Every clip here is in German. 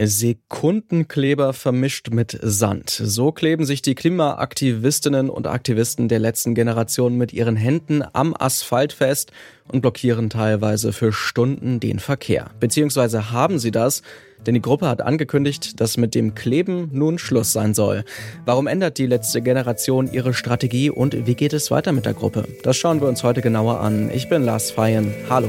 Sekundenkleber vermischt mit Sand. So kleben sich die Klimaaktivistinnen und Aktivisten der letzten Generation mit ihren Händen am Asphalt fest und blockieren teilweise für Stunden den Verkehr. Beziehungsweise haben sie das, denn die Gruppe hat angekündigt, dass mit dem Kleben nun Schluss sein soll. Warum ändert die letzte Generation ihre Strategie und wie geht es weiter mit der Gruppe? Das schauen wir uns heute genauer an. Ich bin Lars Feyen. Hallo.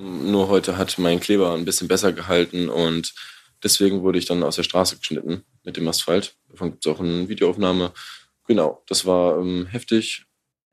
Nur heute hat mein Kleber ein bisschen besser gehalten und deswegen wurde ich dann aus der Straße geschnitten mit dem Asphalt. Davon gibt es auch eine Videoaufnahme. Genau, das war ähm, heftig,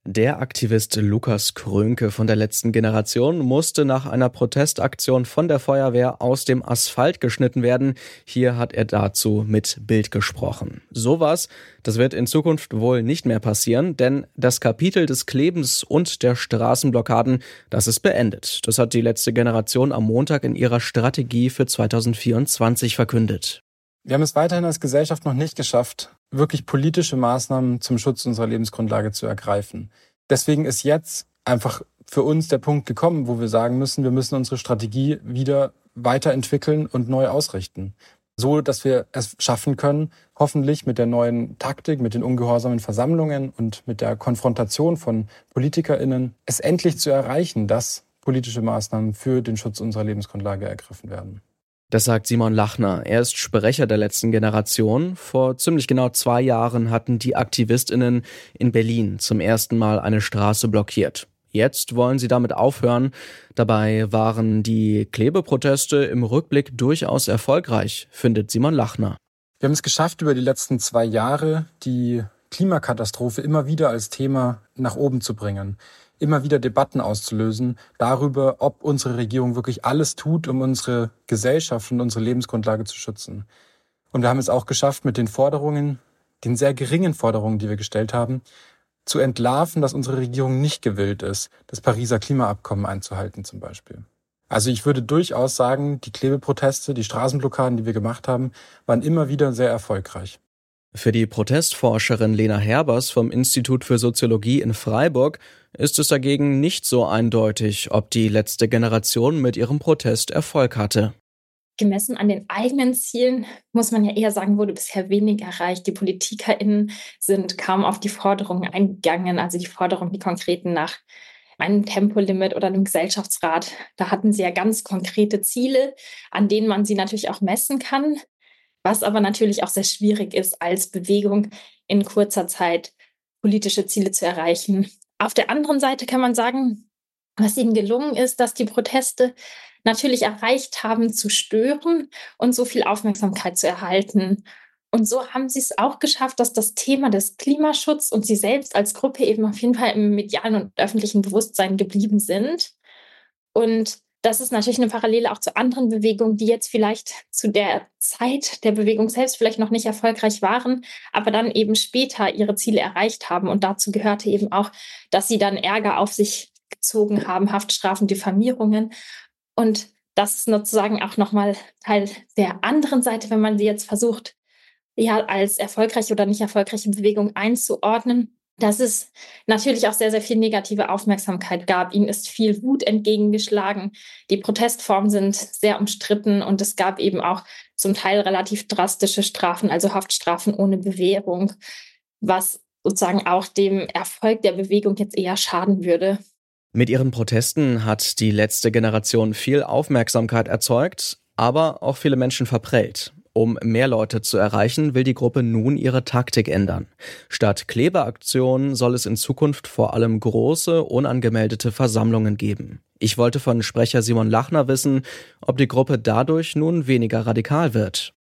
der Aktivist Lukas Krönke von der letzten Generation musste nach einer Protestaktion von der Feuerwehr aus dem Asphalt geschnitten werden. Hier hat er dazu mit Bild gesprochen. Sowas, das wird in Zukunft wohl nicht mehr passieren, denn das Kapitel des Klebens und der Straßenblockaden, das ist beendet. Das hat die letzte Generation am Montag in ihrer Strategie für 2024 verkündet. Wir haben es weiterhin als Gesellschaft noch nicht geschafft, wirklich politische Maßnahmen zum Schutz unserer Lebensgrundlage zu ergreifen. Deswegen ist jetzt einfach für uns der Punkt gekommen, wo wir sagen müssen, wir müssen unsere Strategie wieder weiterentwickeln und neu ausrichten. So, dass wir es schaffen können, hoffentlich mit der neuen Taktik, mit den ungehorsamen Versammlungen und mit der Konfrontation von PolitikerInnen, es endlich zu erreichen, dass politische Maßnahmen für den Schutz unserer Lebensgrundlage ergriffen werden. Das sagt Simon Lachner. Er ist Sprecher der letzten Generation. Vor ziemlich genau zwei Jahren hatten die AktivistInnen in Berlin zum ersten Mal eine Straße blockiert. Jetzt wollen sie damit aufhören. Dabei waren die Klebeproteste im Rückblick durchaus erfolgreich, findet Simon Lachner. Wir haben es geschafft, über die letzten zwei Jahre die Klimakatastrophe immer wieder als Thema nach oben zu bringen immer wieder Debatten auszulösen darüber, ob unsere Regierung wirklich alles tut, um unsere Gesellschaft und unsere Lebensgrundlage zu schützen. Und wir haben es auch geschafft, mit den Forderungen, den sehr geringen Forderungen, die wir gestellt haben, zu entlarven, dass unsere Regierung nicht gewillt ist, das Pariser Klimaabkommen einzuhalten zum Beispiel. Also ich würde durchaus sagen, die Klebeproteste, die Straßenblockaden, die wir gemacht haben, waren immer wieder sehr erfolgreich. Für die Protestforscherin Lena Herbers vom Institut für Soziologie in Freiburg ist es dagegen nicht so eindeutig, ob die letzte Generation mit ihrem Protest Erfolg hatte. Gemessen an den eigenen Zielen muss man ja eher sagen, wurde bisher wenig erreicht. Die PolitikerInnen sind kaum auf die Forderungen eingegangen, also die Forderungen, die konkreten nach einem Tempolimit oder einem Gesellschaftsrat. Da hatten sie ja ganz konkrete Ziele, an denen man sie natürlich auch messen kann was aber natürlich auch sehr schwierig ist, als Bewegung in kurzer Zeit politische Ziele zu erreichen. Auf der anderen Seite kann man sagen, was ihnen gelungen ist, dass die Proteste natürlich erreicht haben, zu stören und so viel Aufmerksamkeit zu erhalten. Und so haben sie es auch geschafft, dass das Thema des Klimaschutzes und sie selbst als Gruppe eben auf jeden Fall im medialen und öffentlichen Bewusstsein geblieben sind. Und das ist natürlich eine Parallele auch zu anderen Bewegungen, die jetzt vielleicht zu der Zeit der Bewegung selbst vielleicht noch nicht erfolgreich waren, aber dann eben später ihre Ziele erreicht haben. Und dazu gehörte eben auch, dass sie dann Ärger auf sich gezogen haben, Haftstrafen, Diffamierungen. Und das ist sozusagen auch nochmal Teil der anderen Seite, wenn man sie jetzt versucht, ja, als erfolgreiche oder nicht erfolgreiche Bewegung einzuordnen dass es natürlich auch sehr, sehr viel negative Aufmerksamkeit gab. Ihnen ist viel Wut entgegengeschlagen. Die Protestformen sind sehr umstritten und es gab eben auch zum Teil relativ drastische Strafen, also Haftstrafen ohne Bewährung, was sozusagen auch dem Erfolg der Bewegung jetzt eher schaden würde. Mit ihren Protesten hat die letzte Generation viel Aufmerksamkeit erzeugt, aber auch viele Menschen verprellt. Um mehr Leute zu erreichen, will die Gruppe nun ihre Taktik ändern. Statt Klebeaktionen soll es in Zukunft vor allem große, unangemeldete Versammlungen geben. Ich wollte von Sprecher Simon Lachner wissen, ob die Gruppe dadurch nun weniger radikal wird.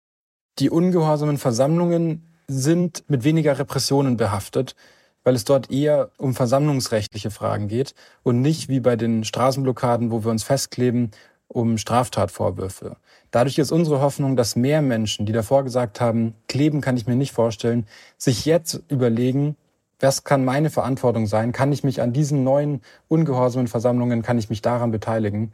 Die ungehorsamen Versammlungen sind mit weniger Repressionen behaftet, weil es dort eher um versammlungsrechtliche Fragen geht und nicht wie bei den Straßenblockaden, wo wir uns festkleben, um Straftatvorwürfe. Dadurch ist unsere Hoffnung, dass mehr Menschen, die davor gesagt haben, kleben kann ich mir nicht vorstellen, sich jetzt überlegen, was kann meine Verantwortung sein? Kann ich mich an diesen neuen ungehorsamen Versammlungen, kann ich mich daran beteiligen?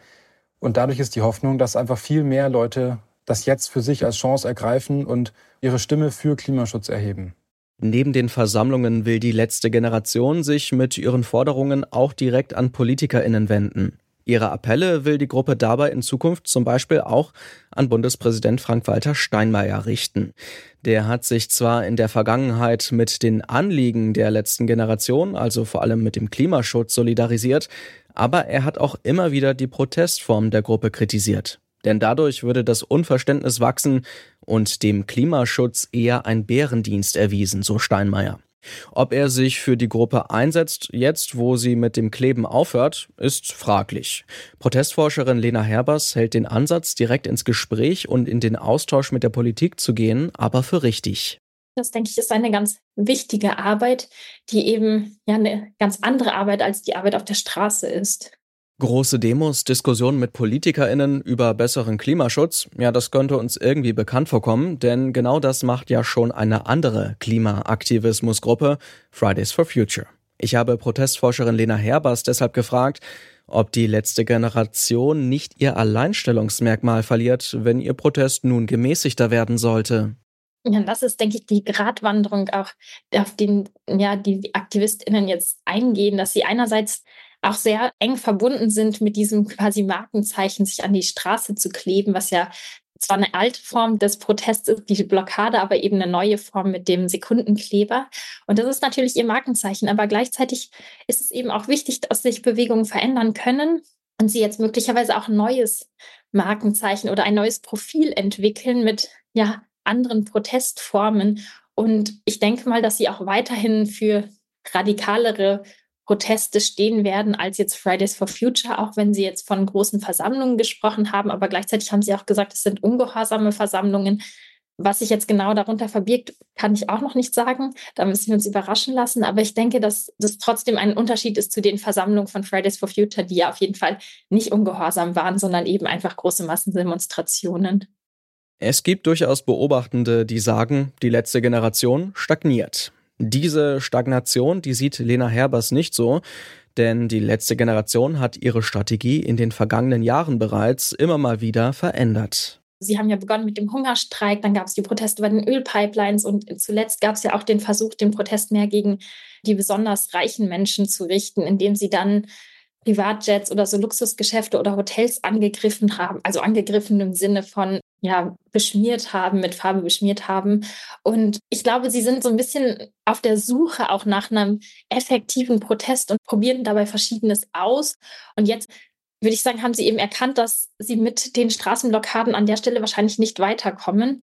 Und dadurch ist die Hoffnung, dass einfach viel mehr Leute das jetzt für sich als Chance ergreifen und ihre Stimme für Klimaschutz erheben. Neben den Versammlungen will die letzte Generation sich mit ihren Forderungen auch direkt an Politikerinnen wenden. Ihre Appelle will die Gruppe dabei in Zukunft zum Beispiel auch an Bundespräsident Frank-Walter Steinmeier richten. Der hat sich zwar in der Vergangenheit mit den Anliegen der letzten Generation, also vor allem mit dem Klimaschutz, solidarisiert, aber er hat auch immer wieder die Protestform der Gruppe kritisiert. Denn dadurch würde das Unverständnis wachsen und dem Klimaschutz eher ein Bärendienst erwiesen, so Steinmeier. Ob er sich für die Gruppe einsetzt, jetzt wo sie mit dem Kleben aufhört, ist fraglich. Protestforscherin Lena Herbers hält den Ansatz, direkt ins Gespräch und in den Austausch mit der Politik zu gehen, aber für richtig. Das, denke ich, ist eine ganz wichtige Arbeit, die eben ja eine ganz andere Arbeit als die Arbeit auf der Straße ist. Große Demos, Diskussionen mit PolitikerInnen über besseren Klimaschutz, ja, das könnte uns irgendwie bekannt vorkommen, denn genau das macht ja schon eine andere Klimaaktivismusgruppe, Fridays for Future. Ich habe Protestforscherin Lena Herbers deshalb gefragt, ob die letzte Generation nicht ihr Alleinstellungsmerkmal verliert, wenn ihr Protest nun gemäßigter werden sollte. Ja, das ist, denke ich, die Gratwanderung auch, auf den ja die AktivistInnen jetzt eingehen, dass sie einerseits auch sehr eng verbunden sind mit diesem quasi Markenzeichen, sich an die Straße zu kleben, was ja zwar eine alte Form des Protests ist, die Blockade, aber eben eine neue Form mit dem Sekundenkleber. Und das ist natürlich ihr Markenzeichen, aber gleichzeitig ist es eben auch wichtig, dass sich Bewegungen verändern können und sie jetzt möglicherweise auch ein neues Markenzeichen oder ein neues Profil entwickeln mit ja anderen Protestformen. Und ich denke mal, dass sie auch weiterhin für radikalere Proteste stehen werden als jetzt Fridays for Future, auch wenn Sie jetzt von großen Versammlungen gesprochen haben. Aber gleichzeitig haben Sie auch gesagt, es sind ungehorsame Versammlungen. Was sich jetzt genau darunter verbirgt, kann ich auch noch nicht sagen. Da müssen wir uns überraschen lassen. Aber ich denke, dass das trotzdem ein Unterschied ist zu den Versammlungen von Fridays for Future, die ja auf jeden Fall nicht ungehorsam waren, sondern eben einfach große Massendemonstrationen. Es gibt durchaus Beobachtende, die sagen, die letzte Generation stagniert. Diese Stagnation, die sieht Lena Herbers nicht so, denn die letzte Generation hat ihre Strategie in den vergangenen Jahren bereits immer mal wieder verändert. Sie haben ja begonnen mit dem Hungerstreik, dann gab es die Proteste bei den Ölpipelines und zuletzt gab es ja auch den Versuch, den Protest mehr gegen die besonders reichen Menschen zu richten, indem sie dann Privatjets oder so Luxusgeschäfte oder Hotels angegriffen haben, also angegriffen im Sinne von ja beschmiert haben, mit Farbe beschmiert haben. Und ich glaube, sie sind so ein bisschen auf der Suche auch nach einem effektiven Protest und probieren dabei Verschiedenes aus. Und jetzt würde ich sagen, haben sie eben erkannt, dass sie mit den Straßenblockaden an der Stelle wahrscheinlich nicht weiterkommen.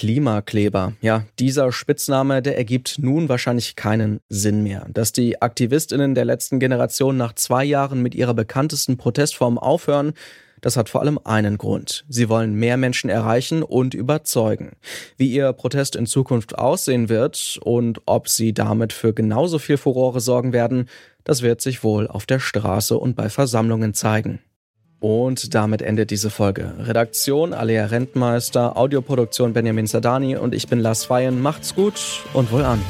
Klimakleber. Ja, dieser Spitzname, der ergibt nun wahrscheinlich keinen Sinn mehr. Dass die Aktivistinnen der letzten Generation nach zwei Jahren mit ihrer bekanntesten Protestform aufhören, das hat vor allem einen Grund. Sie wollen mehr Menschen erreichen und überzeugen. Wie ihr Protest in Zukunft aussehen wird und ob sie damit für genauso viel Furore sorgen werden, das wird sich wohl auf der Straße und bei Versammlungen zeigen. Und damit endet diese Folge. Redaktion Alea Rentmeister, Audioproduktion Benjamin Sadani und ich bin Lars Feyen. Macht's gut und wohl an.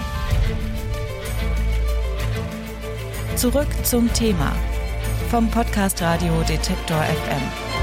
Zurück zum Thema vom Podcast Radio Detektor FM.